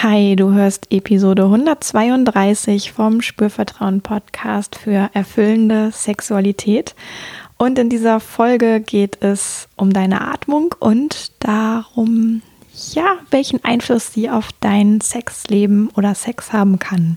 Hi, du hörst Episode 132 vom Spürvertrauen Podcast für erfüllende Sexualität. Und in dieser Folge geht es um deine Atmung und darum, ja, welchen Einfluss sie auf dein Sexleben oder Sex haben kann.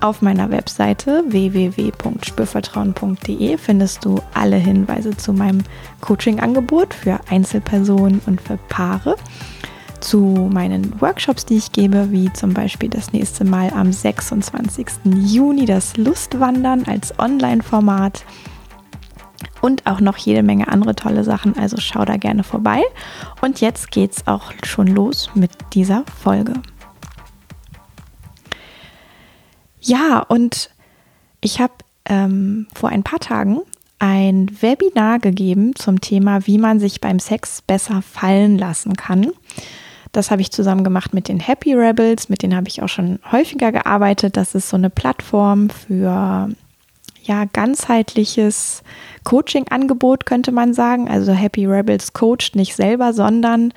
Auf meiner Webseite www.spürvertrauen.de findest du alle Hinweise zu meinem Coaching-Angebot für Einzelpersonen und für Paare, zu meinen Workshops, die ich gebe, wie zum Beispiel das nächste Mal am 26. Juni das Lustwandern als Online-Format und auch noch jede Menge andere tolle Sachen. Also schau da gerne vorbei. Und jetzt geht's auch schon los mit dieser Folge. Ja, und ich habe ähm, vor ein paar Tagen ein Webinar gegeben zum Thema, wie man sich beim Sex besser fallen lassen kann. Das habe ich zusammen gemacht mit den Happy Rebels, mit denen habe ich auch schon häufiger gearbeitet. Das ist so eine Plattform für ja, ganzheitliches Coaching-Angebot, könnte man sagen. Also Happy Rebels coacht nicht selber, sondern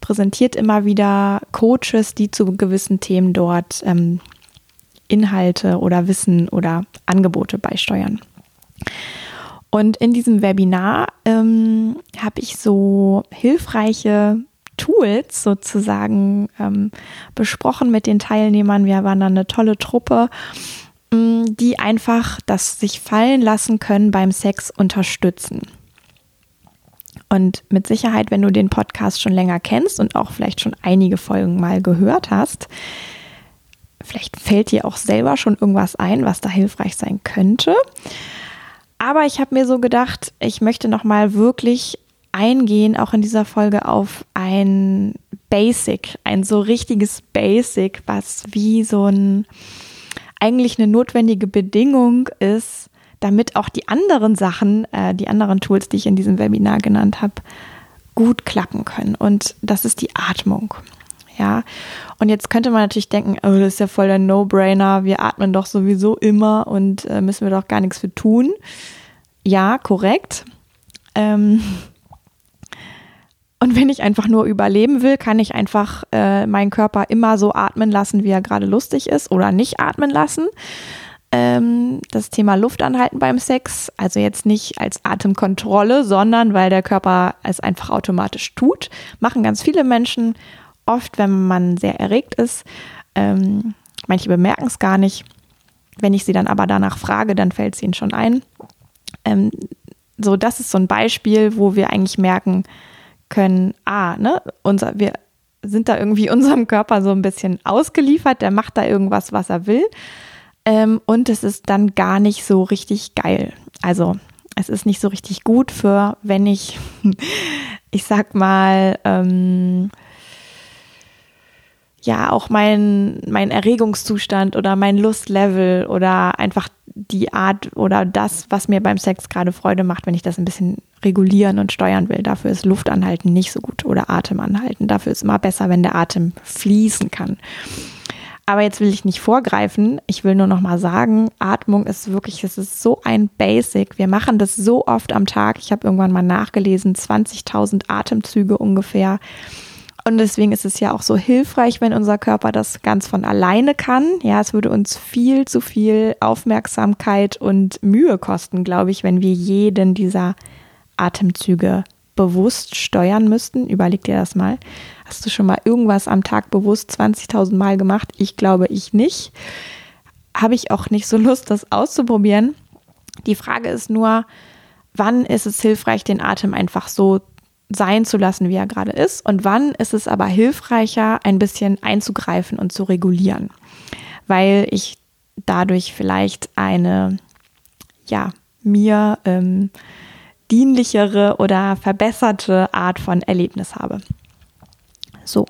präsentiert immer wieder Coaches, die zu gewissen Themen dort ähm, Inhalte oder Wissen oder Angebote beisteuern. Und in diesem Webinar ähm, habe ich so hilfreiche Tools sozusagen ähm, besprochen mit den Teilnehmern. Wir waren dann eine tolle Truppe, ähm, die einfach das sich fallen lassen können beim Sex unterstützen. Und mit Sicherheit, wenn du den Podcast schon länger kennst und auch vielleicht schon einige Folgen mal gehört hast, Vielleicht fällt dir auch selber schon irgendwas ein, was da hilfreich sein könnte. Aber ich habe mir so gedacht, ich möchte noch mal wirklich eingehen, auch in dieser Folge auf ein Basic, ein so richtiges Basic, was wie so ein eigentlich eine notwendige Bedingung ist, damit auch die anderen Sachen, äh, die anderen Tools, die ich in diesem Webinar genannt habe, gut klappen können. Und das ist die Atmung. Ja, und jetzt könnte man natürlich denken, oh, das ist ja voll der No-Brainer, wir atmen doch sowieso immer und äh, müssen wir doch gar nichts für tun. Ja, korrekt. Ähm und wenn ich einfach nur überleben will, kann ich einfach äh, meinen Körper immer so atmen lassen, wie er gerade lustig ist oder nicht atmen lassen. Ähm, das Thema Luft anhalten beim Sex, also jetzt nicht als Atemkontrolle, sondern weil der Körper es einfach automatisch tut, machen ganz viele Menschen oft, wenn man sehr erregt ist. Ähm, manche bemerken es gar nicht. Wenn ich sie dann aber danach frage, dann fällt es ihnen schon ein. Ähm, so, das ist so ein Beispiel, wo wir eigentlich merken können, ah, ne, unser, wir sind da irgendwie unserem Körper so ein bisschen ausgeliefert, der macht da irgendwas, was er will. Ähm, und es ist dann gar nicht so richtig geil. Also es ist nicht so richtig gut für, wenn ich, ich sag mal, ähm, ja auch mein, mein Erregungszustand oder mein Lustlevel oder einfach die Art oder das, was mir beim Sex gerade Freude macht, wenn ich das ein bisschen regulieren und steuern will. Dafür ist Luftanhalten nicht so gut oder Atemanhalten. Dafür ist immer besser, wenn der Atem fließen kann. Aber jetzt will ich nicht vorgreifen. Ich will nur noch mal sagen, Atmung ist wirklich, es ist so ein Basic. Wir machen das so oft am Tag. Ich habe irgendwann mal nachgelesen, 20.000 Atemzüge ungefähr. Und deswegen ist es ja auch so hilfreich, wenn unser Körper das ganz von alleine kann. Ja, es würde uns viel zu viel Aufmerksamkeit und Mühe kosten, glaube ich, wenn wir jeden dieser Atemzüge bewusst steuern müssten. Überleg dir das mal. Hast du schon mal irgendwas am Tag bewusst 20.000 Mal gemacht? Ich glaube, ich nicht. Habe ich auch nicht so Lust, das auszuprobieren. Die Frage ist nur, wann ist es hilfreich, den Atem einfach so sein zu lassen, wie er gerade ist und wann ist es aber hilfreicher, ein bisschen einzugreifen und zu regulieren, weil ich dadurch vielleicht eine, ja, mir ähm, dienlichere oder verbesserte Art von Erlebnis habe. So.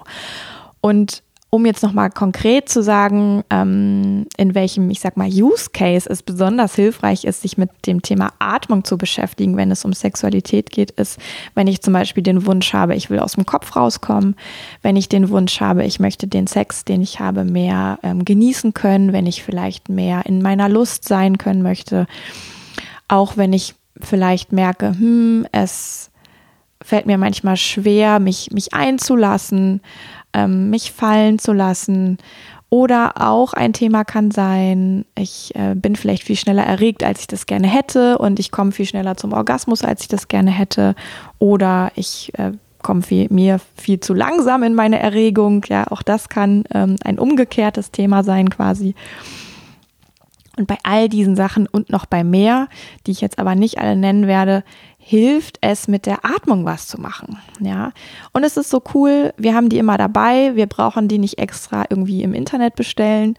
Und um jetzt nochmal konkret zu sagen, ähm, in welchem, ich sag mal, Use Case es besonders hilfreich ist, sich mit dem Thema Atmung zu beschäftigen, wenn es um Sexualität geht, ist, wenn ich zum Beispiel den Wunsch habe, ich will aus dem Kopf rauskommen, wenn ich den Wunsch habe, ich möchte den Sex, den ich habe, mehr ähm, genießen können, wenn ich vielleicht mehr in meiner Lust sein können möchte, auch wenn ich vielleicht merke, hm, es fällt mir manchmal schwer, mich, mich einzulassen, ähm, mich fallen zu lassen. Oder auch ein Thema kann sein, ich äh, bin vielleicht viel schneller erregt, als ich das gerne hätte und ich komme viel schneller zum Orgasmus, als ich das gerne hätte. Oder ich äh, komme mir viel zu langsam in meine Erregung. Ja, auch das kann ähm, ein umgekehrtes Thema sein quasi. Und bei all diesen Sachen und noch bei mehr, die ich jetzt aber nicht alle nennen werde, hilft es mit der Atmung was zu machen. Ja, und es ist so cool, wir haben die immer dabei, wir brauchen die nicht extra irgendwie im Internet bestellen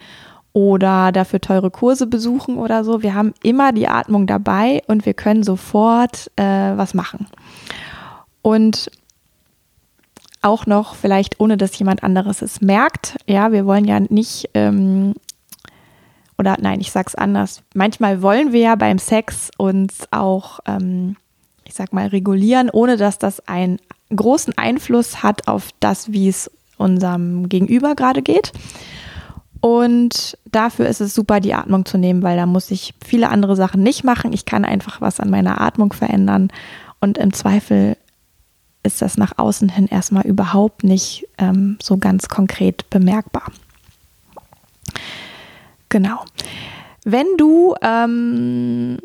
oder dafür teure Kurse besuchen oder so. Wir haben immer die Atmung dabei und wir können sofort äh, was machen. Und auch noch vielleicht ohne dass jemand anderes es merkt. Ja, wir wollen ja nicht ähm, oder nein, ich sag's anders. Manchmal wollen wir ja beim Sex uns auch ähm, ich sag mal, regulieren, ohne dass das einen großen Einfluss hat auf das, wie es unserem Gegenüber gerade geht. Und dafür ist es super, die Atmung zu nehmen, weil da muss ich viele andere Sachen nicht machen. Ich kann einfach was an meiner Atmung verändern. Und im Zweifel ist das nach außen hin erstmal überhaupt nicht ähm, so ganz konkret bemerkbar. Genau. Wenn du ähm,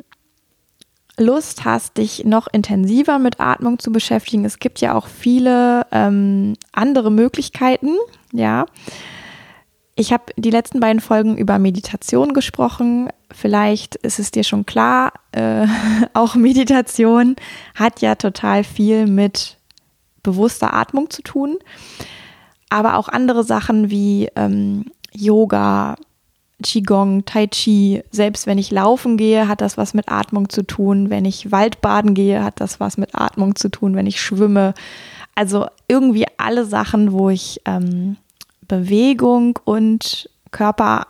Lust hast, dich noch intensiver mit Atmung zu beschäftigen, es gibt ja auch viele ähm, andere Möglichkeiten, ja. Ich habe die letzten beiden Folgen über Meditation gesprochen. Vielleicht ist es dir schon klar, äh, auch Meditation hat ja total viel mit bewusster Atmung zu tun. Aber auch andere Sachen wie ähm, Yoga, Qigong, Tai Chi, selbst wenn ich laufen gehe, hat das was mit Atmung zu tun. Wenn ich Waldbaden gehe, hat das was mit Atmung zu tun. Wenn ich schwimme, also irgendwie alle Sachen, wo ich ähm, Bewegung und Körper,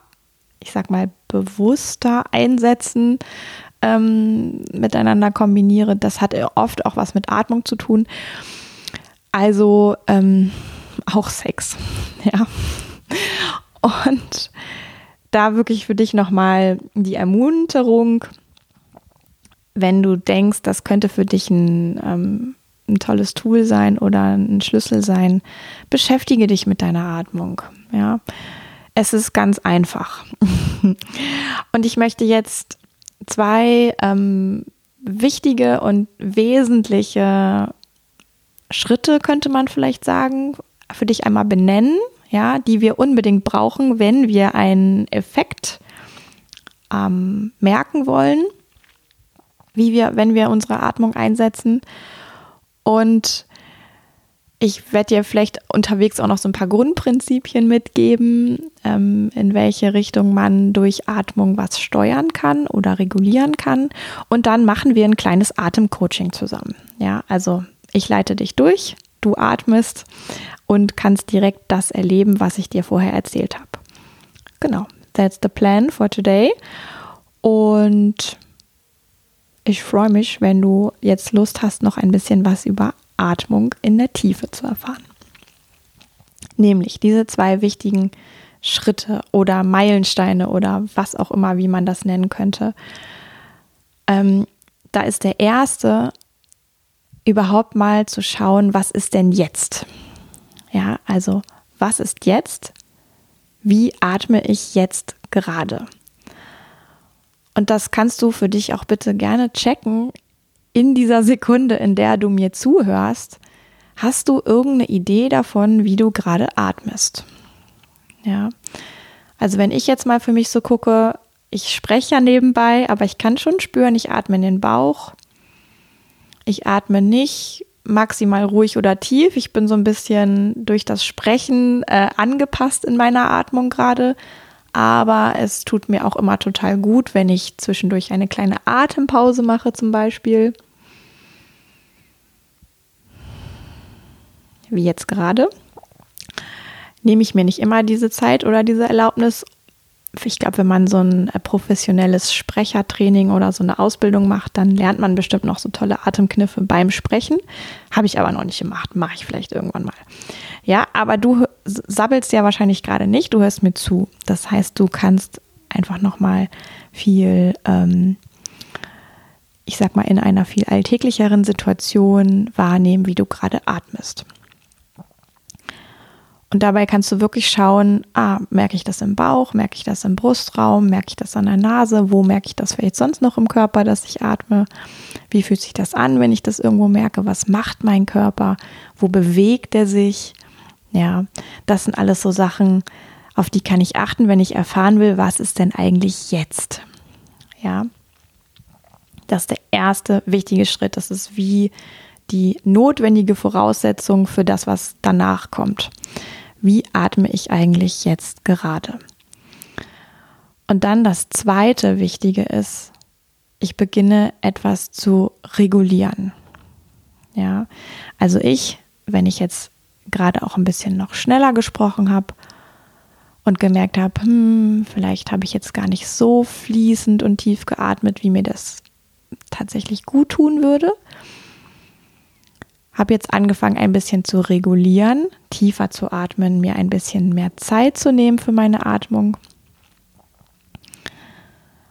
ich sag mal, bewusster einsetzen, ähm, miteinander kombiniere, das hat oft auch was mit Atmung zu tun. Also ähm, auch Sex, ja. Und da wirklich für dich nochmal die Ermunterung, wenn du denkst, das könnte für dich ein, ähm, ein tolles Tool sein oder ein Schlüssel sein, beschäftige dich mit deiner Atmung. Ja, es ist ganz einfach. und ich möchte jetzt zwei ähm, wichtige und wesentliche Schritte, könnte man vielleicht sagen, für dich einmal benennen, ja, die wir unbedingt brauchen, wenn wir einen Effekt ähm, merken wollen, wie wir, wenn wir unsere Atmung einsetzen. Und ich werde dir vielleicht unterwegs auch noch so ein paar Grundprinzipien mitgeben, ähm, in welche Richtung man durch Atmung was steuern kann oder regulieren kann. Und dann machen wir ein kleines Atemcoaching zusammen. Ja, also ich leite dich durch, du atmest und kannst direkt das erleben, was ich dir vorher erzählt habe. Genau, that's the plan for today. Und ich freue mich, wenn du jetzt Lust hast, noch ein bisschen was über Atmung in der Tiefe zu erfahren. Nämlich diese zwei wichtigen Schritte oder Meilensteine oder was auch immer, wie man das nennen könnte. Ähm, da ist der erste, überhaupt mal zu schauen, was ist denn jetzt? Ja, also was ist jetzt? Wie atme ich jetzt gerade? Und das kannst du für dich auch bitte gerne checken in dieser Sekunde, in der du mir zuhörst. Hast du irgendeine Idee davon, wie du gerade atmest? Ja. Also wenn ich jetzt mal für mich so gucke, ich spreche ja nebenbei, aber ich kann schon spüren, ich atme in den Bauch. Ich atme nicht maximal ruhig oder tief. Ich bin so ein bisschen durch das Sprechen äh, angepasst in meiner Atmung gerade. Aber es tut mir auch immer total gut, wenn ich zwischendurch eine kleine Atempause mache zum Beispiel. Wie jetzt gerade. Nehme ich mir nicht immer diese Zeit oder diese Erlaubnis ich glaube, wenn man so ein äh, professionelles Sprechertraining oder so eine Ausbildung macht, dann lernt man bestimmt noch so tolle Atemkniffe beim Sprechen. Habe ich aber noch nicht gemacht, mache ich vielleicht irgendwann mal. Ja, aber du sabbelst ja wahrscheinlich gerade nicht, du hörst mir zu. Das heißt, du kannst einfach noch mal viel, ähm, ich sag mal, in einer viel alltäglicheren Situation wahrnehmen, wie du gerade atmest. Und dabei kannst du wirklich schauen, ah, merke ich das im Bauch, merke ich das im Brustraum, merke ich das an der Nase, wo merke ich das vielleicht sonst noch im Körper, dass ich atme? Wie fühlt sich das an, wenn ich das irgendwo merke? Was macht mein Körper? Wo bewegt er sich? Ja, das sind alles so Sachen, auf die kann ich achten, wenn ich erfahren will, was ist denn eigentlich jetzt? Ja, das ist der erste wichtige Schritt. Das ist wie die notwendige Voraussetzung für das, was danach kommt wie atme ich eigentlich jetzt gerade? Und dann das zweite Wichtige ist, ich beginne etwas zu regulieren. Ja, also ich, wenn ich jetzt gerade auch ein bisschen noch schneller gesprochen habe und gemerkt habe, hm, vielleicht habe ich jetzt gar nicht so fließend und tief geatmet, wie mir das tatsächlich gut tun würde, habe jetzt angefangen, ein bisschen zu regulieren, tiefer zu atmen, mir ein bisschen mehr Zeit zu nehmen für meine Atmung.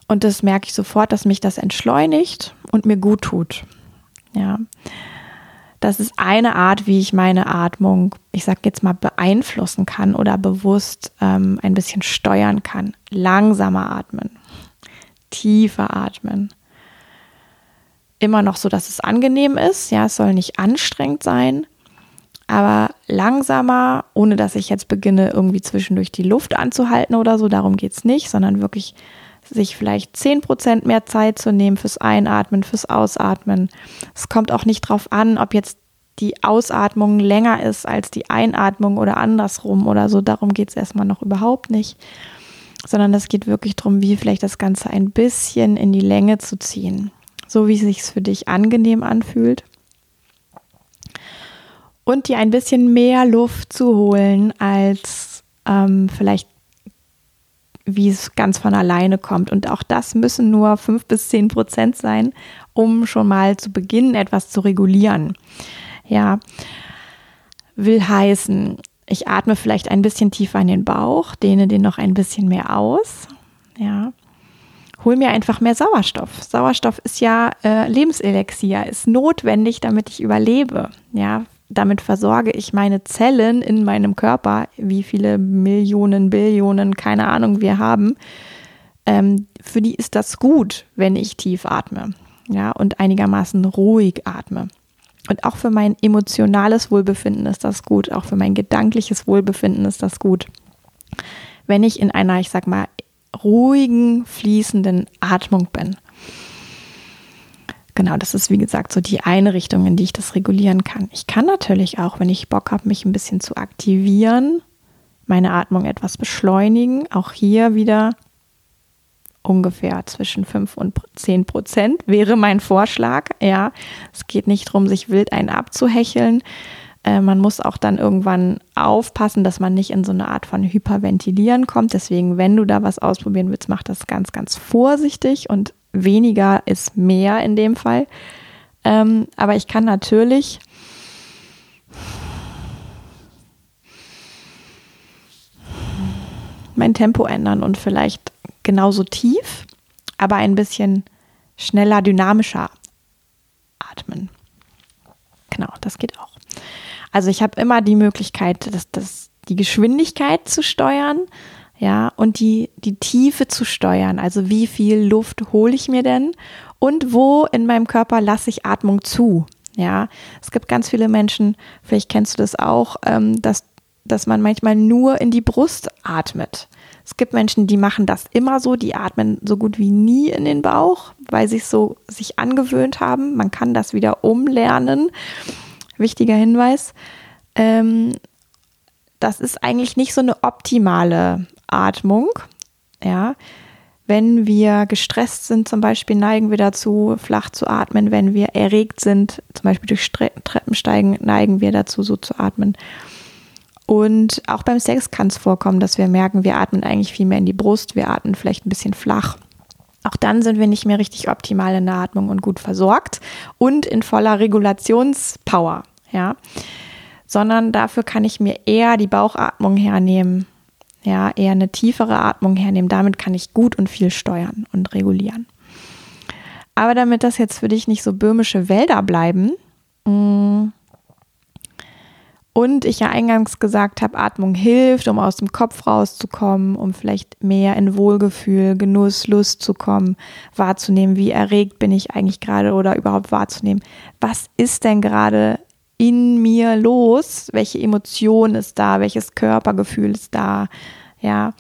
Und das merke ich sofort, dass mich das entschleunigt und mir gut tut. Ja. Das ist eine Art, wie ich meine Atmung, ich sage jetzt mal, beeinflussen kann oder bewusst ähm, ein bisschen steuern kann. Langsamer atmen, tiefer atmen immer noch so, dass es angenehm ist. Ja, es soll nicht anstrengend sein, aber langsamer, ohne dass ich jetzt beginne, irgendwie zwischendurch die Luft anzuhalten oder so. Darum geht es nicht, sondern wirklich sich vielleicht 10% mehr Zeit zu nehmen fürs Einatmen, fürs Ausatmen. Es kommt auch nicht drauf an, ob jetzt die Ausatmung länger ist als die Einatmung oder andersrum oder so. Darum geht es erstmal noch überhaupt nicht. Sondern es geht wirklich darum, wie vielleicht das Ganze ein bisschen in die Länge zu ziehen so wie es sich für dich angenehm anfühlt. Und dir ein bisschen mehr Luft zu holen, als ähm, vielleicht wie es ganz von alleine kommt. Und auch das müssen nur fünf bis zehn Prozent sein, um schon mal zu beginnen, etwas zu regulieren. Ja, will heißen, ich atme vielleicht ein bisschen tiefer in den Bauch, dehne den noch ein bisschen mehr aus. Ja, hol mir einfach mehr Sauerstoff. Sauerstoff ist ja äh, Lebenselixier, ist notwendig, damit ich überlebe. Ja, damit versorge ich meine Zellen in meinem Körper, wie viele Millionen, Billionen, keine Ahnung wir haben. Ähm, für die ist das gut, wenn ich tief atme. Ja, und einigermaßen ruhig atme. Und auch für mein emotionales Wohlbefinden ist das gut, auch für mein gedankliches Wohlbefinden ist das gut. Wenn ich in einer, ich sag mal, ruhigen, fließenden Atmung bin. Genau, das ist wie gesagt so die eine Richtung, in die ich das regulieren kann. Ich kann natürlich auch, wenn ich Bock habe, mich ein bisschen zu aktivieren, meine Atmung etwas beschleunigen. Auch hier wieder ungefähr zwischen 5 und 10 Prozent wäre mein Vorschlag. Ja, es geht nicht darum, sich wild einen abzuhecheln, äh, man muss auch dann irgendwann aufpassen, dass man nicht in so eine Art von Hyperventilieren kommt. Deswegen, wenn du da was ausprobieren willst, mach das ganz, ganz vorsichtig und weniger ist mehr in dem Fall. Ähm, aber ich kann natürlich mein Tempo ändern und vielleicht genauso tief, aber ein bisschen schneller, dynamischer atmen. Genau, das geht auch. Also ich habe immer die Möglichkeit, das, das, die Geschwindigkeit zu steuern, ja, und die, die Tiefe zu steuern. Also wie viel Luft hole ich mir denn und wo in meinem Körper lasse ich Atmung zu? Ja, es gibt ganz viele Menschen, vielleicht kennst du das auch, ähm, dass, dass man manchmal nur in die Brust atmet. Es gibt Menschen, die machen das immer so, die atmen so gut wie nie in den Bauch, weil sie es so sich angewöhnt haben. Man kann das wieder umlernen wichtiger Hinweis. Ähm, das ist eigentlich nicht so eine optimale Atmung. Ja, Wenn wir gestresst sind, zum Beispiel, neigen wir dazu, flach zu atmen. Wenn wir erregt sind, zum Beispiel durch Treppensteigen, neigen wir dazu, so zu atmen. Und auch beim Sex kann es vorkommen, dass wir merken, wir atmen eigentlich viel mehr in die Brust, wir atmen vielleicht ein bisschen flach. Auch dann sind wir nicht mehr richtig optimal in der Atmung und gut versorgt und in voller Regulationspower, ja. Sondern dafür kann ich mir eher die Bauchatmung hernehmen, ja, eher eine tiefere Atmung hernehmen. Damit kann ich gut und viel steuern und regulieren. Aber damit das jetzt für dich nicht so böhmische Wälder bleiben, mh, mm, und ich ja eingangs gesagt habe, Atmung hilft, um aus dem Kopf rauszukommen, um vielleicht mehr in Wohlgefühl, Genuss, Lust zu kommen, wahrzunehmen, wie erregt bin ich eigentlich gerade oder überhaupt wahrzunehmen, was ist denn gerade in mir los? Welche Emotion ist da? Welches Körpergefühl ist da? Ja,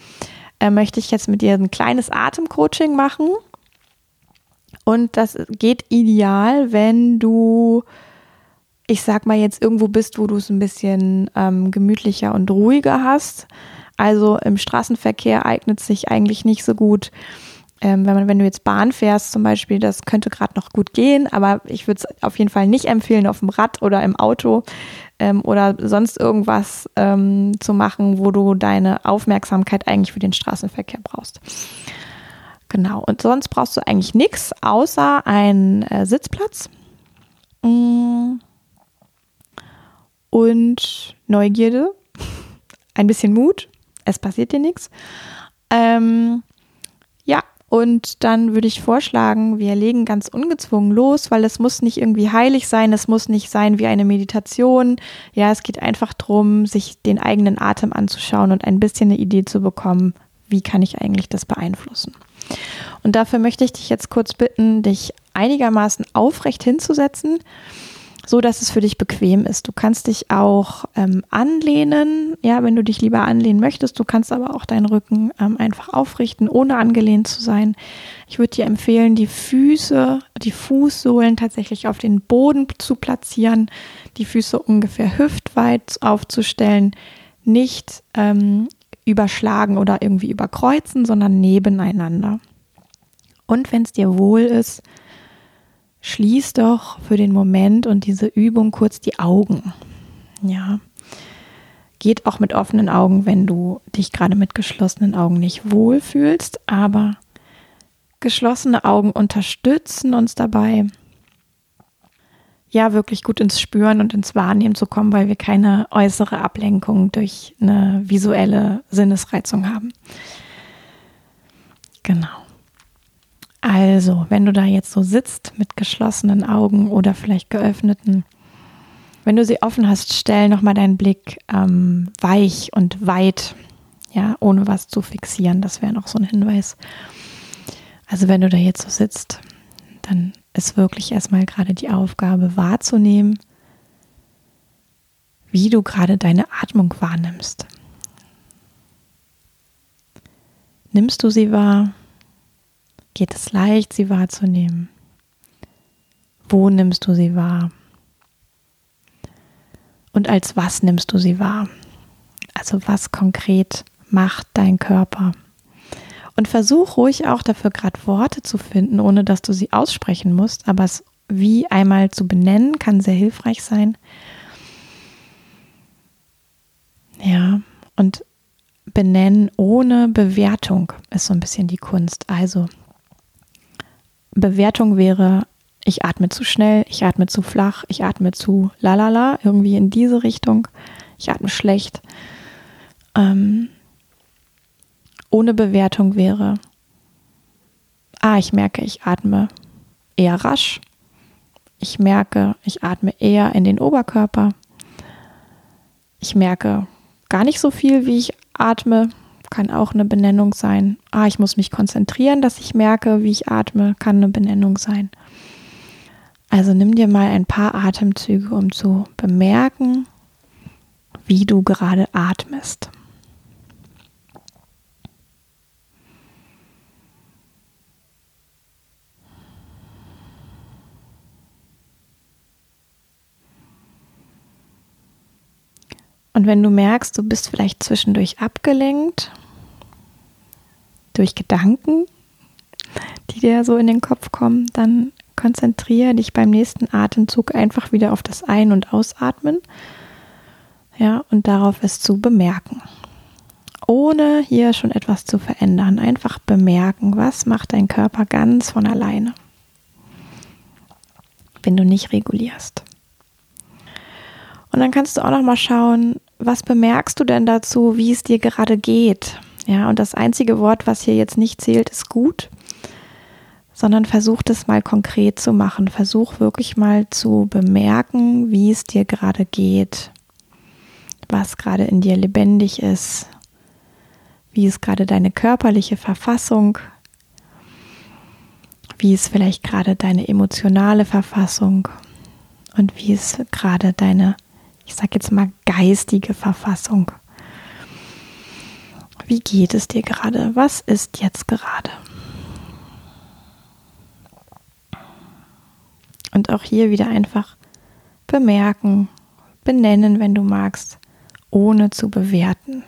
äh, möchte ich jetzt mit dir ein kleines Atemcoaching machen. Und das geht ideal, wenn du ich sag mal, jetzt irgendwo bist, wo du es ein bisschen ähm, gemütlicher und ruhiger hast. Also im Straßenverkehr eignet sich eigentlich nicht so gut. Ähm, wenn, man, wenn du jetzt Bahn fährst zum Beispiel, das könnte gerade noch gut gehen, aber ich würde es auf jeden Fall nicht empfehlen, auf dem Rad oder im Auto ähm, oder sonst irgendwas ähm, zu machen, wo du deine Aufmerksamkeit eigentlich für den Straßenverkehr brauchst. Genau, und sonst brauchst du eigentlich nichts außer einen äh, Sitzplatz. Mmh und Neugierde, ein bisschen Mut, es passiert dir nichts. Ähm, ja, und dann würde ich vorschlagen, wir legen ganz ungezwungen los, weil es muss nicht irgendwie heilig sein, es muss nicht sein wie eine Meditation. Ja, es geht einfach darum, sich den eigenen Atem anzuschauen und ein bisschen eine Idee zu bekommen, wie kann ich eigentlich das beeinflussen. Und dafür möchte ich dich jetzt kurz bitten, dich einigermaßen aufrecht hinzusetzen so dass es für dich bequem ist. Du kannst dich auch ähm, anlehnen, ja, wenn du dich lieber anlehnen möchtest. Du kannst aber auch deinen Rücken ähm, einfach aufrichten, ohne angelehnt zu sein. Ich würde dir empfehlen, die Füße, die Fußsohlen tatsächlich auf den Boden zu platzieren, die Füße ungefähr hüftweit aufzustellen, nicht ähm, überschlagen oder irgendwie überkreuzen, sondern nebeneinander. Und wenn es dir wohl ist, schließ doch für den Moment und diese Übung kurz die Augen. Ja. Geht auch mit offenen Augen, wenn du dich gerade mit geschlossenen Augen nicht wohlfühlst, aber geschlossene Augen unterstützen uns dabei, ja, wirklich gut ins Spüren und ins Wahrnehmen zu kommen, weil wir keine äußere Ablenkung durch eine visuelle Sinnesreizung haben. Genau. Also, wenn du da jetzt so sitzt mit geschlossenen Augen oder vielleicht geöffneten, wenn du sie offen hast, stell nochmal deinen Blick ähm, weich und weit, ja, ohne was zu fixieren. Das wäre noch so ein Hinweis. Also, wenn du da jetzt so sitzt, dann ist wirklich erstmal gerade die Aufgabe wahrzunehmen, wie du gerade deine Atmung wahrnimmst. Nimmst du sie wahr? Geht es leicht, sie wahrzunehmen. Wo nimmst du sie wahr? Und als was nimmst du sie wahr? Also was konkret macht dein Körper? Und versuch ruhig auch dafür gerade Worte zu finden, ohne dass du sie aussprechen musst, aber es wie einmal zu benennen kann sehr hilfreich sein. Ja, und benennen ohne Bewertung ist so ein bisschen die Kunst. Also Bewertung wäre, ich atme zu schnell, ich atme zu flach, ich atme zu lalala, irgendwie in diese Richtung, ich atme schlecht. Ähm, ohne Bewertung wäre, ah, ich merke, ich atme eher rasch, ich merke, ich atme eher in den Oberkörper, ich merke gar nicht so viel, wie ich atme, kann auch eine Benennung sein. Ah, ich muss mich konzentrieren, dass ich merke, wie ich atme, kann eine Benennung sein. Also nimm dir mal ein paar Atemzüge, um zu bemerken, wie du gerade atmest. Und wenn du merkst, du bist vielleicht zwischendurch abgelenkt durch Gedanken, die dir so in den Kopf kommen, dann konzentriere dich beim nächsten Atemzug einfach wieder auf das Ein- und Ausatmen. Ja, und darauf es zu bemerken. Ohne hier schon etwas zu verändern. Einfach bemerken, was macht dein Körper ganz von alleine, wenn du nicht regulierst. Und dann kannst du auch noch mal schauen, was bemerkst du denn dazu, wie es dir gerade geht? Ja, und das einzige Wort, was hier jetzt nicht zählt, ist gut sondern versuch das mal konkret zu machen. Versuch wirklich mal zu bemerken, wie es dir gerade geht, was gerade in dir lebendig ist, wie ist gerade deine körperliche Verfassung, wie ist vielleicht gerade deine emotionale Verfassung und wie ist gerade deine, ich sag jetzt mal, geistige Verfassung. Wie geht es dir gerade? Was ist jetzt gerade? Und auch hier wieder einfach bemerken, benennen, wenn du magst, ohne zu bewerten.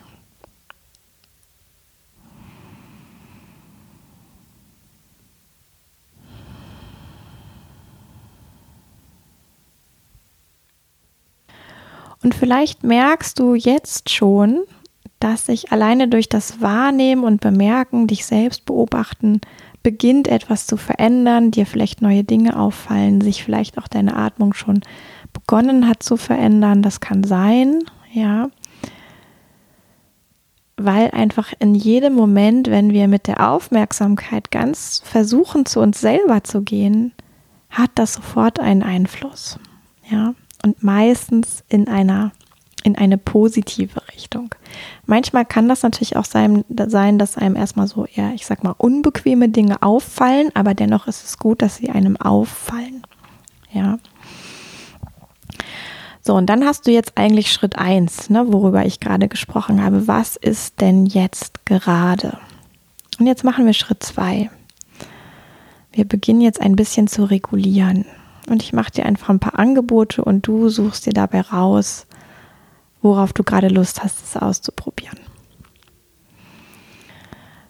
Und vielleicht merkst du jetzt schon, dass sich alleine durch das Wahrnehmen und Bemerken, dich selbst beobachten, beginnt etwas zu verändern, dir vielleicht neue Dinge auffallen, sich vielleicht auch deine Atmung schon begonnen hat zu verändern. Das kann sein, ja. Weil einfach in jedem Moment, wenn wir mit der Aufmerksamkeit ganz versuchen, zu uns selber zu gehen, hat das sofort einen Einfluss. Ja. Und meistens in einer in eine positive Richtung. Manchmal kann das natürlich auch sein, dass einem erstmal so eher, ich sag mal, unbequeme Dinge auffallen, aber dennoch ist es gut, dass sie einem auffallen. Ja. So, und dann hast du jetzt eigentlich Schritt 1, ne, worüber ich gerade gesprochen habe. Was ist denn jetzt gerade? Und jetzt machen wir Schritt 2. Wir beginnen jetzt ein bisschen zu regulieren. Und ich mache dir einfach ein paar Angebote und du suchst dir dabei raus, worauf du gerade Lust hast, es auszuprobieren.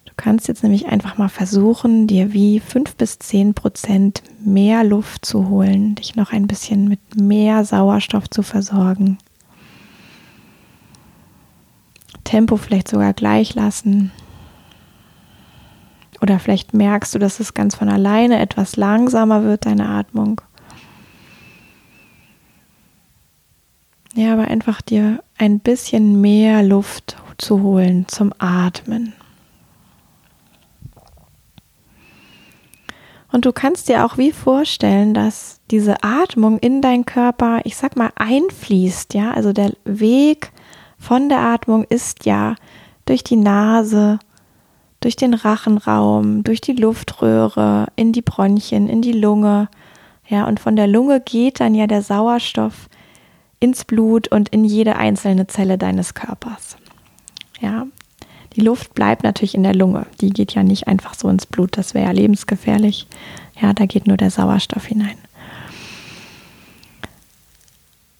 Du kannst jetzt nämlich einfach mal versuchen, dir wie fünf bis zehn Prozent mehr Luft zu holen, dich noch ein bisschen mit mehr Sauerstoff zu versorgen. Tempo vielleicht sogar gleich lassen. Oder vielleicht merkst du, dass es ganz von alleine etwas langsamer wird, deine Atmung. Ja, aber einfach dir ein bisschen mehr Luft zu holen zum Atmen. Und du kannst dir auch wie vorstellen, dass diese Atmung in deinen Körper, ich sag mal, einfließt, ja? Also der Weg von der Atmung ist ja durch die Nase, durch den Rachenraum, durch die Luftröhre, in die Bronchien, in die Lunge. Ja, und von der Lunge geht dann ja der Sauerstoff ins Blut und in jede einzelne Zelle deines Körpers. Ja, die Luft bleibt natürlich in der Lunge. Die geht ja nicht einfach so ins Blut. Das wäre ja lebensgefährlich. Ja, da geht nur der Sauerstoff hinein.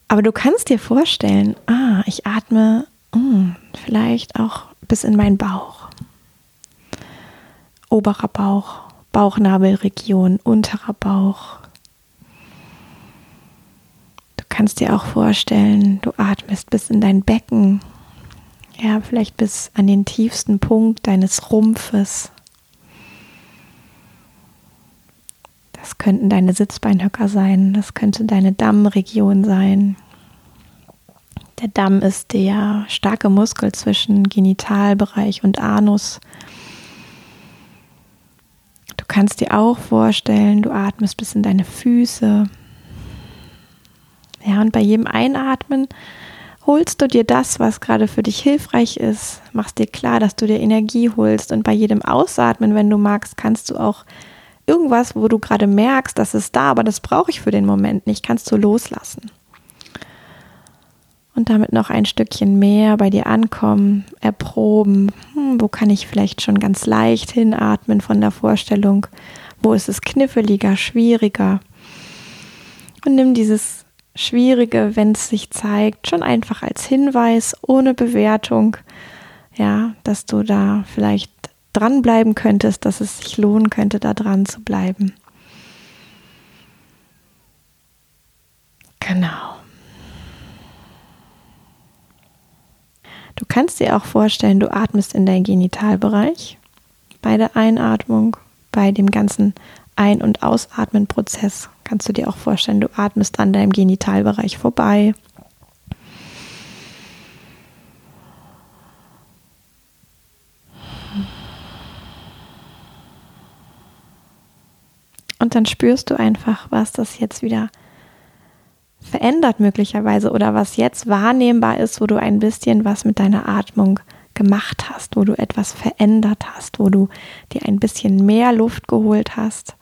Aber du kannst dir vorstellen, ah, ich atme mh, hm, vielleicht auch bis in meinen Bauch. Oberer Bauch, Bauchnabelregion, unterer Bauch, kannst dir auch vorstellen, du atmest bis in dein Becken, ja, vielleicht bis an den tiefsten Punkt deines Rumpfes. Das könnten deine Sitzbeinhöcker sein, das könnte deine Dammregion sein. Der Damm ist der starke Muskel zwischen Genitalbereich und Anus. Du kannst dir auch vorstellen, du atmest bis in deine Füße, ja, und bei jedem Einatmen holst du dir das, was gerade für dich hilfreich ist, machst dir klar, dass du dir Energie holst und bei jedem Ausatmen, wenn du magst, kannst du auch irgendwas, wo du gerade merkst, das ist da, aber das brauche ich für den Moment nicht, kannst du loslassen. Und damit noch ein Stückchen mehr bei dir ankommen, erproben, hm, wo kann ich vielleicht schon ganz leicht hinatmen von der Vorstellung, wo ist es kniffliger, schwieriger. Und nimm dieses Schwierige, wenn es sich zeigt, schon einfach als Hinweis, ohne Bewertung, ja, dass du da vielleicht dranbleiben könntest, dass es sich lohnen könnte, da dran zu bleiben. Genau. Du kannst dir auch vorstellen, du atmest in deinen Genitalbereich bei der Einatmung, bei dem ganzen Ein- und Ausatmen-Prozess. Kannst du dir auch vorstellen, du atmest an deinem Genitalbereich vorbei. Und dann spürst du einfach, was das jetzt wieder verändert möglicherweise oder was jetzt wahrnehmbar ist, wo du ein bisschen was mit deiner Atmung gemacht hast, wo du etwas verändert hast, wo du dir ein bisschen mehr Luft geholt hast,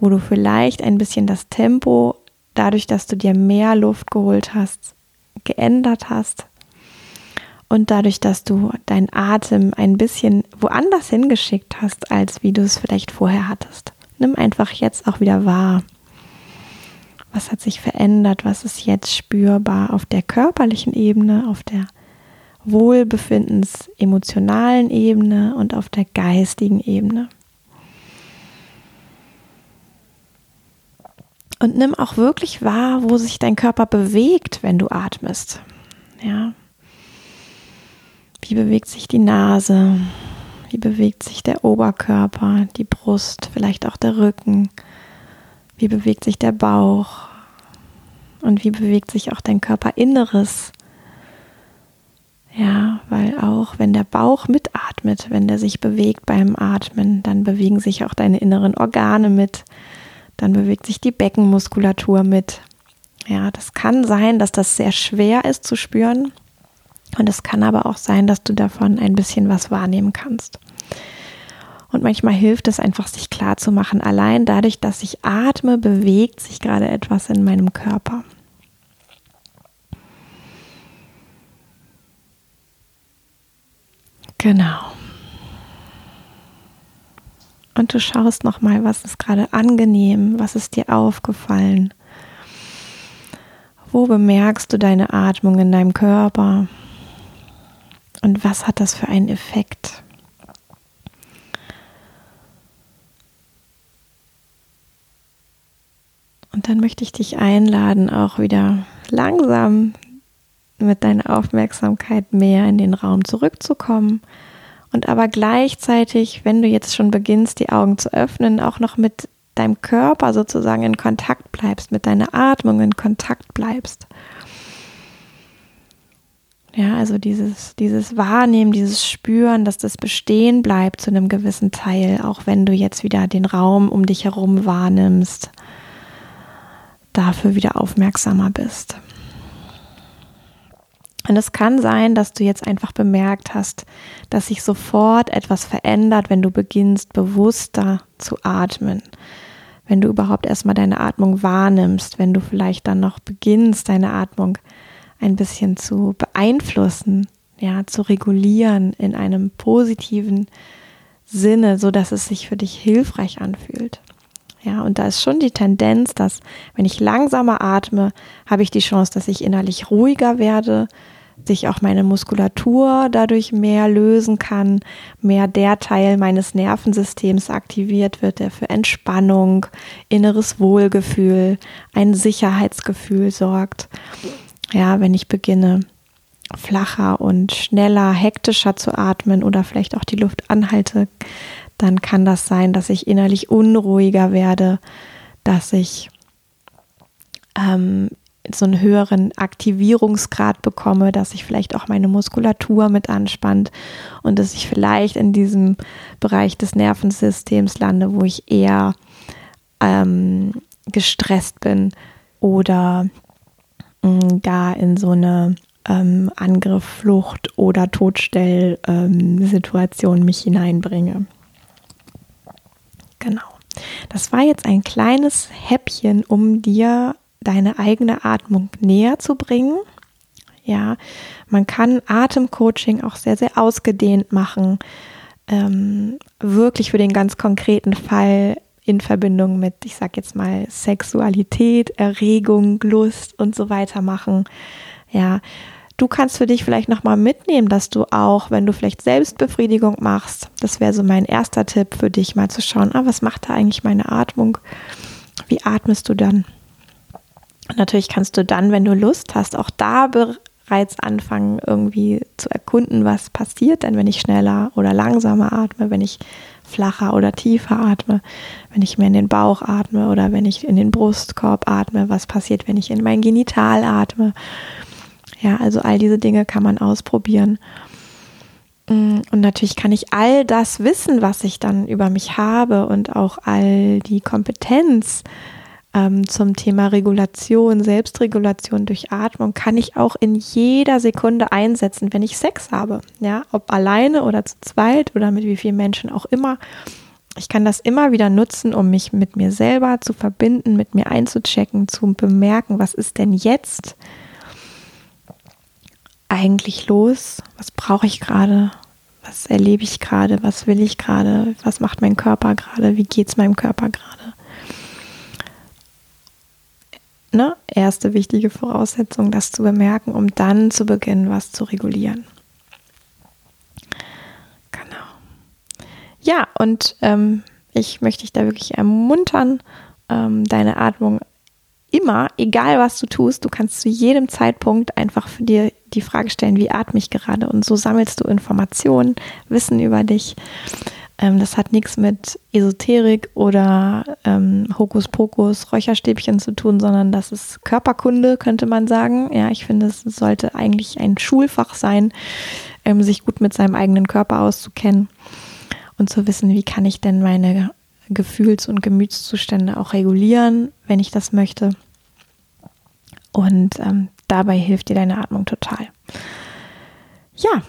wo du vielleicht ein bisschen das Tempo, dadurch, dass du dir mehr Luft geholt hast, geändert hast und dadurch, dass du deinen Atem ein bisschen woanders hingeschickt hast, als wie du es vielleicht vorher hattest. Nimm einfach jetzt auch wieder wahr. Was hat sich verändert? Was ist jetzt spürbar auf der körperlichen Ebene, auf der Wohlbefindens emotionalen Ebene und auf der geistigen Ebene? Und nimm auch wirklich wahr, wo sich dein Körper bewegt, wenn du atmest. Ja. Wie bewegt sich die Nase? Wie bewegt sich der Oberkörper, die Brust, vielleicht auch der Rücken? Wie bewegt sich der Bauch? Und wie bewegt sich auch dein Körperinneres? Ja, weil auch wenn der Bauch mitatmet, wenn der sich bewegt beim Atmen, dann bewegen sich auch deine inneren Organe mit. Dann bewegt sich die Beckenmuskulatur mit. Ja, das kann sein, dass das sehr schwer ist zu spüren. Und es kann aber auch sein, dass du davon ein bisschen was wahrnehmen kannst. Und manchmal hilft es einfach, sich klar zu machen, allein dadurch, dass ich atme, bewegt sich gerade etwas in meinem Körper. Genau. Und du schaust nochmal, was ist gerade angenehm, was ist dir aufgefallen. Wo bemerkst du deine Atmung in deinem Körper? Und was hat das für einen Effekt? Und dann möchte ich dich einladen, auch wieder langsam mit deiner Aufmerksamkeit mehr in den Raum zurückzukommen und aber gleichzeitig, wenn du jetzt schon beginnst, die Augen zu öffnen, auch noch mit deinem Körper sozusagen in Kontakt bleibst, mit deiner Atmung in Kontakt bleibst. Ja, also dieses, dieses Wahrnehmen, dieses Spüren, dass das bestehen bleibt zu einem gewissen Teil, auch wenn du jetzt wieder den Raum um dich herum wahrnimmst dafür wieder aufmerksamer bist. Und es kann sein, dass du jetzt einfach bemerkt hast, dass sich sofort etwas verändert, wenn du beginnst, bewusster zu atmen. Wenn du überhaupt erstmal deine Atmung wahrnimmst, wenn du vielleicht dann noch beginnst, deine Atmung ein bisschen zu beeinflussen, ja, zu regulieren in einem positiven Sinne, so dass es sich für dich hilfreich anfühlt. Ja, und da ist schon die Tendenz, dass wenn ich langsamer atme, habe ich die Chance, dass ich innerlich ruhiger werde, sich auch meine Muskulatur dadurch mehr lösen kann, mehr der Teil meines Nervensystems aktiviert wird, der für Entspannung, inneres Wohlgefühl, ein Sicherheitsgefühl sorgt. Ja, wenn ich beginne, flacher und schneller, hektischer zu atmen oder vielleicht auch die Luft anhalte, dann kann das sein, dass ich innerlich unruhiger werde, dass ich ähm, so einen höheren Aktivierungsgrad bekomme, dass sich vielleicht auch meine Muskulatur mit anspannt und dass ich vielleicht in diesem Bereich des Nervensystems lande, wo ich eher ähm, gestresst bin oder mh, mm, gar in so eine ähm, Angriff, Flucht oder Todstell-Situation ähm, mich hineinbringe. Genau. Das war jetzt ein kleines Häppchen, um dir deine eigene Atmung näher zu bringen. Ja, man kann Atemcoaching auch sehr, sehr ausgedehnt machen. Ähm, wirklich für den ganz konkreten Fall in Verbindung mit, ich sag jetzt mal, Sexualität, Erregung, Lust und so weiter machen. Ja, Du kannst für dich vielleicht nochmal mitnehmen, dass du auch, wenn du vielleicht Selbstbefriedigung machst, das wäre so mein erster Tipp für dich, mal zu schauen, ah, was macht da eigentlich meine Atmung? Wie atmest du dann? Und natürlich kannst du dann, wenn du Lust hast, auch da bereits anfangen, irgendwie zu erkunden, was passiert denn, wenn ich schneller oder langsamer atme, wenn ich flacher oder tiefer atme, wenn ich mehr in den Bauch atme oder wenn ich in den Brustkorb atme, was passiert, wenn ich in mein Genital atme. Ja, also all diese Dinge kann man ausprobieren. Mm, und natürlich kann ich all das Wissen, was ich dann über mich habe und auch all die Kompetenz ähm, zum Thema Regulation, Selbstregulation durch Atmung, kann ich auch in jeder Sekunde einsetzen, wenn ich Sex habe. Ja, ob alleine oder zu zweit oder mit wie vielen Menschen auch immer. Ich kann das immer wieder nutzen, um mich mit mir selber zu verbinden, mit mir einzuchecken, zu bemerken, was ist denn jetzt eigentlich los? Was brauche ich gerade? Was erlebe ich gerade? Was will ich gerade? Was macht mein Körper gerade? Wie geht es meinem Körper gerade? Ne? Erste wichtige Voraussetzung, das zu bemerken, um dann zu beginnen, was zu regulieren. Genau. Ja, und ähm, ich möchte dich da wirklich ermuntern, ähm, deine Atmung immer, egal was du tust, du kannst zu jedem Zeitpunkt einfach für dir die Frage stellen, wie atme ich gerade? Und so sammelst du Informationen, Wissen über dich. Ähm, das hat nichts mit Esoterik oder ähm, Hokuspokus, Räucherstäbchen zu tun, sondern das ist Körperkunde, könnte man sagen. Ja, ich finde, es sollte eigentlich ein Schulfach sein, ähm, sich gut mit seinem eigenen Körper auszukennen und zu wissen, wie kann ich denn meine Gefühls- und Gemütszustände auch regulieren, wenn ich das möchte. Und ähm, dabei hilft dir deine Atmung total. Ja,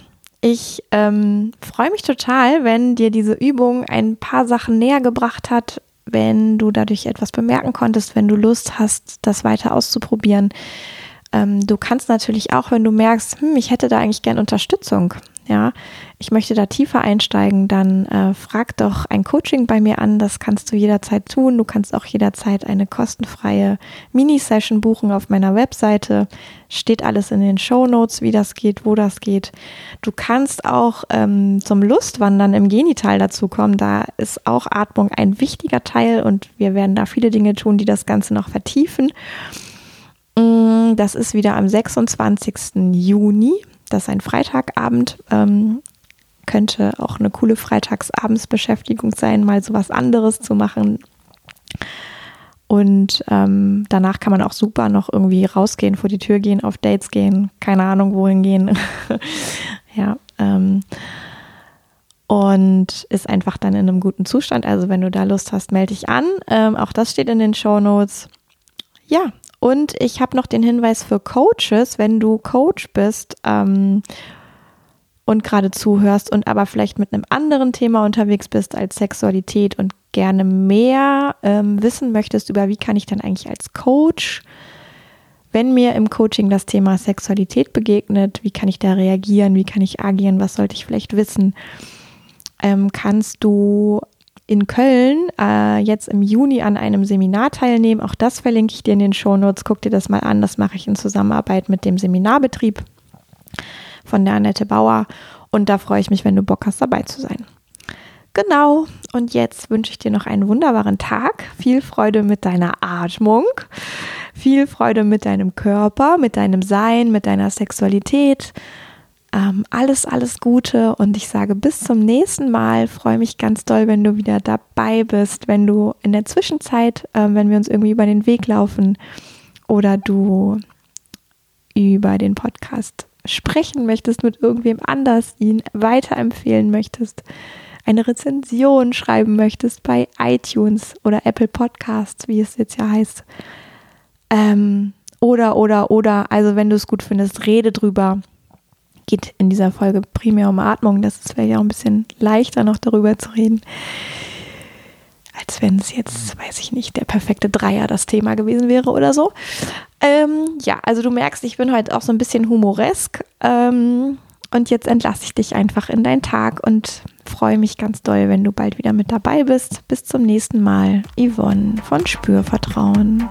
ich ähm, freue mich total, wenn dir diese Übung ein paar Sachen näher gebracht hat, wenn du dadurch etwas bemerken konntest, wenn du Lust hast, das weiter auszuprobieren. Ähm, du kannst natürlich auch, wenn du merkst, hm, ich hätte da eigentlich gern Unterstützung, ja, ich möchte da tiefer einsteigen, dann äh, frag doch ein Coaching bei mir an. Das kannst du jederzeit tun. Du kannst auch jederzeit eine kostenfreie Mini-Session buchen auf meiner Webseite. Steht alles in den Show Notes, wie das geht, wo das geht. Du kannst auch ähm, zum Lustwandern im Genital dazu kommen. Da ist auch Atmung ein wichtiger Teil und wir werden da viele Dinge tun, die das Ganze noch vertiefen. Mm, das ist wieder am 26. Juni das ein Freitagabend. Ähm, könnte auch eine coole Freitagsabendsbeschäftigung sein, mal so was anderes zu machen. Und ähm, danach kann man auch super noch irgendwie rausgehen, vor die Tür gehen, auf Dates gehen, keine Ahnung, wohin gehen. ja. Ähm, und ist einfach dann in einem guten Zustand. Also wenn du da Lust hast, melde dich an. Ähm, auch das steht in den Show Notes. Ja, und ich habe noch den Hinweis für Coaches, wenn du Coach bist ähm, und gerade zuhörst und aber vielleicht mit einem anderen Thema unterwegs bist als Sexualität und gerne mehr ähm, wissen möchtest über, wie kann ich dann eigentlich als Coach, wenn mir im Coaching das Thema Sexualität begegnet, wie kann ich da reagieren, wie kann ich agieren, was sollte ich vielleicht wissen, ähm, kannst du in Köln äh, jetzt im Juni an einem Seminar teilnehmen. Auch das verlinke ich dir in den Shownotes. Guck dir das mal an. Das mache ich in Zusammenarbeit mit dem Seminarbetrieb von der Annette Bauer. Und da freue ich mich, wenn du Bock hast, dabei zu sein. Genau. Und jetzt wünsche ich dir noch einen wunderbaren Tag. Viel Freude mit deiner Atmung. Viel Freude mit deinem Körper, mit deinem Sein, mit deiner Sexualität. Ähm, alles, alles Gute und ich sage bis zum nächsten Mal. Freue mich ganz doll, wenn du wieder dabei bist, wenn du in der Zwischenzeit, äh, wenn wir uns irgendwie über den Weg laufen oder du über den Podcast sprechen möchtest mit irgendwem anders, ihn weiterempfehlen möchtest, eine Rezension schreiben möchtest bei iTunes oder Apple Podcasts, wie es jetzt ja heißt. Ähm, oder, oder, oder, also wenn du es gut findest, rede drüber geht in dieser Folge primär um Atmung. Das wäre ja auch ein bisschen leichter, noch darüber zu reden. Als wenn es jetzt, weiß ich nicht, der perfekte Dreier das Thema gewesen wäre oder so. Ähm, ja, also du merkst, ich bin heute auch so ein bisschen humoresk. Ähm, und jetzt entlasse ich dich einfach in deinen Tag und freue mich ganz doll, wenn du bald wieder mit dabei bist. Bis zum nächsten Mal. Yvonne von Spürvertrauen.